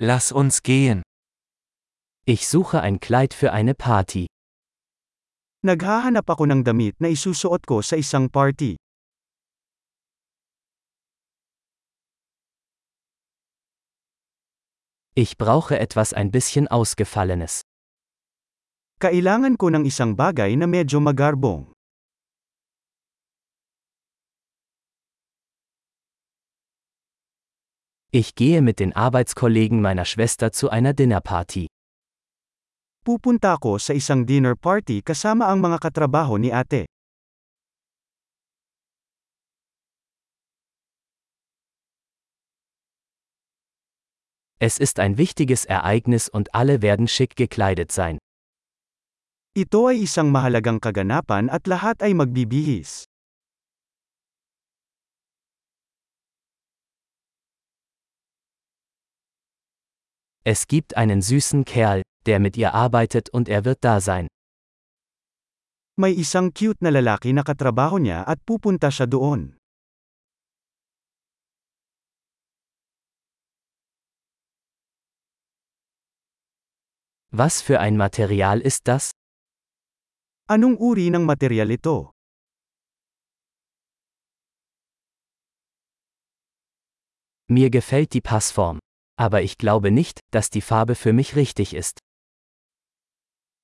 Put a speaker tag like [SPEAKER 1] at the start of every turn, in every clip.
[SPEAKER 1] Lass uns gehen.
[SPEAKER 2] Ich suche ein Kleid für eine Party.
[SPEAKER 3] Naghahanap ako ng damit na isusuot ko sa isang party.
[SPEAKER 2] Ich brauche etwas ein bisschen Ausgefallenes.
[SPEAKER 3] Kailangan ko ng isang bagay na medyo magarbong.
[SPEAKER 2] Ich gehe mit den Arbeitskollegen meiner Schwester zu einer Dinnerparty.
[SPEAKER 3] Pupunta ako sa isang dinner party kasama ang mga katrabaho ni ate.
[SPEAKER 2] Es ist ein wichtiges Ereignis und alle werden schick gekleidet sein.
[SPEAKER 3] Ito ay isang mahalagang kaganapan at lahat ay magbibihis.
[SPEAKER 2] Es gibt einen süßen Kerl, der mit ihr arbeitet und er wird da sein.
[SPEAKER 3] May isang cute na lalaki na katrabaho niya at pupunta siya doon.
[SPEAKER 2] Was für ein Material ist das?
[SPEAKER 3] Anong uri ng material ito?
[SPEAKER 2] Mir gefällt die Passform. Aber ich glaube nicht, dass die Farbe für mich richtig ist.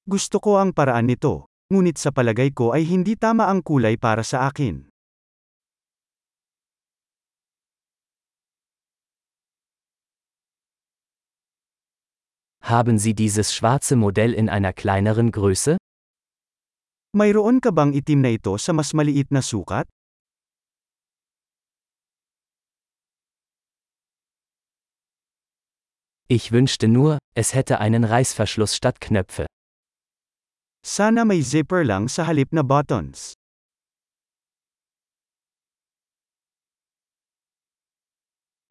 [SPEAKER 3] Gusto ko ang paraan nito, ngunit sa palagay ko ay hindi tama ang kulay para sa akin.
[SPEAKER 2] Haben Sie dieses schwarze Modell in einer kleineren Größe?
[SPEAKER 3] Mayroon ka bang itim na ito sa mas maliit na sukat?
[SPEAKER 2] Ich wünschte nur, es hätte einen Reißverschluss statt Knöpfe.
[SPEAKER 3] Sana may zipper lang sa halip na buttons.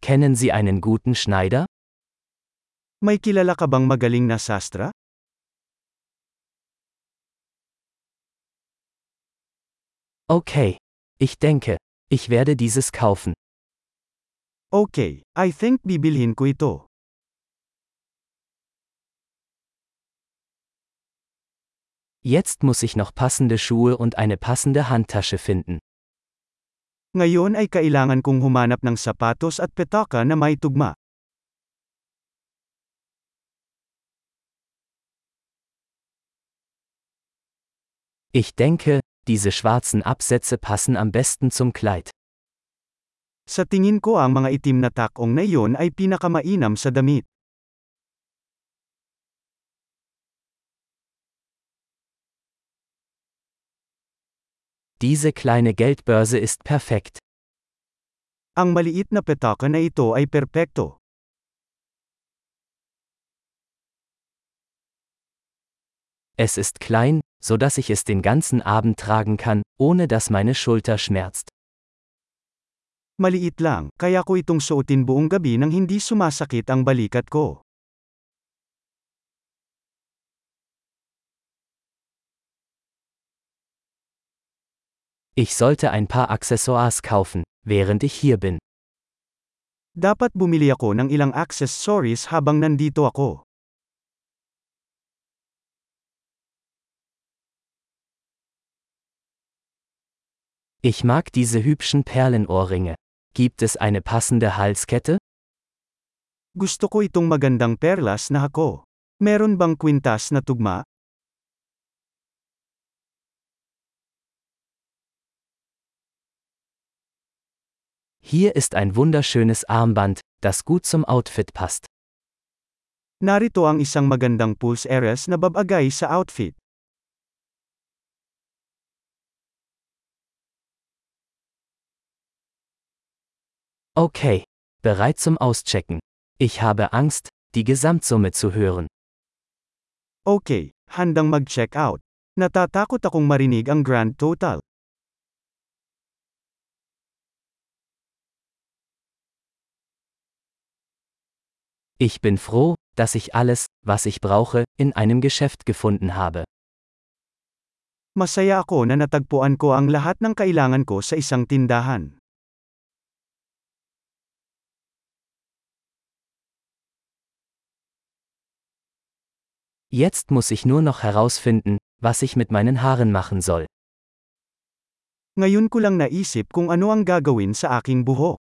[SPEAKER 2] Kennen Sie einen guten Schneider?
[SPEAKER 3] May kilala ka bang magaling na sastra?
[SPEAKER 2] Okay. Ich denke, ich werde dieses kaufen.
[SPEAKER 3] Okay, I think bibilhin ko ito.
[SPEAKER 2] Jetzt muss ich noch passende Schuhe und eine passende Handtasche finden.
[SPEAKER 3] Ngayon ay kailangan kong humanap ng sapatos at petaka na may tugma.
[SPEAKER 2] Ich denke, diese schwarzen Absätze passen am besten zum Kleid.
[SPEAKER 3] Sa tingin ko ang mga itim na takong na iyon ay pinakamainam sa damit.
[SPEAKER 2] Diese kleine Geldbörse ist perfekt.
[SPEAKER 3] Ang maliit na petaka na ito ay perpekto.
[SPEAKER 2] Es ist klein, so dass ich es den ganzen Abend tragen kann, ohne dass meine Schulter schmerzt.
[SPEAKER 3] Maliit lang, kaya ko itong suotin buong gabi nang hindi sumasakit ang balikat ko.
[SPEAKER 2] Ich sollte ein paar Accessoires kaufen, während ich hier bin.
[SPEAKER 3] Dapat bumili ako ng ilang accessories habang nandito ako.
[SPEAKER 2] Ich mag diese hübschen Perlenohrringe. Gibt es eine passende Halskette?
[SPEAKER 3] Gusto ko itong magandang perlas na hako. Meron bang kwintas na tugma?
[SPEAKER 2] Hier ist ein wunderschönes Armband, das gut zum Outfit passt.
[SPEAKER 3] Narito ang isang magandang pulse eres na babagay sa outfit.
[SPEAKER 2] Okay, bereit zum Auschecken. Ich habe Angst, die Gesamtsumme zu hören.
[SPEAKER 3] Okay, handang mag-check out. Natatakot akong marinig ang grand total.
[SPEAKER 2] Ich bin froh, dass ich alles, was ich brauche, in einem Geschäft gefunden habe.
[SPEAKER 3] Masaya ako na natagpuan ko ang lahat ng kailangan ko sa isang tindahan.
[SPEAKER 2] Jetzt muss ich nur noch herausfinden, was ich mit meinen Haaren machen soll.
[SPEAKER 3] Ngayon ko lang naisip kung ano ang gagawin sa aking buhok.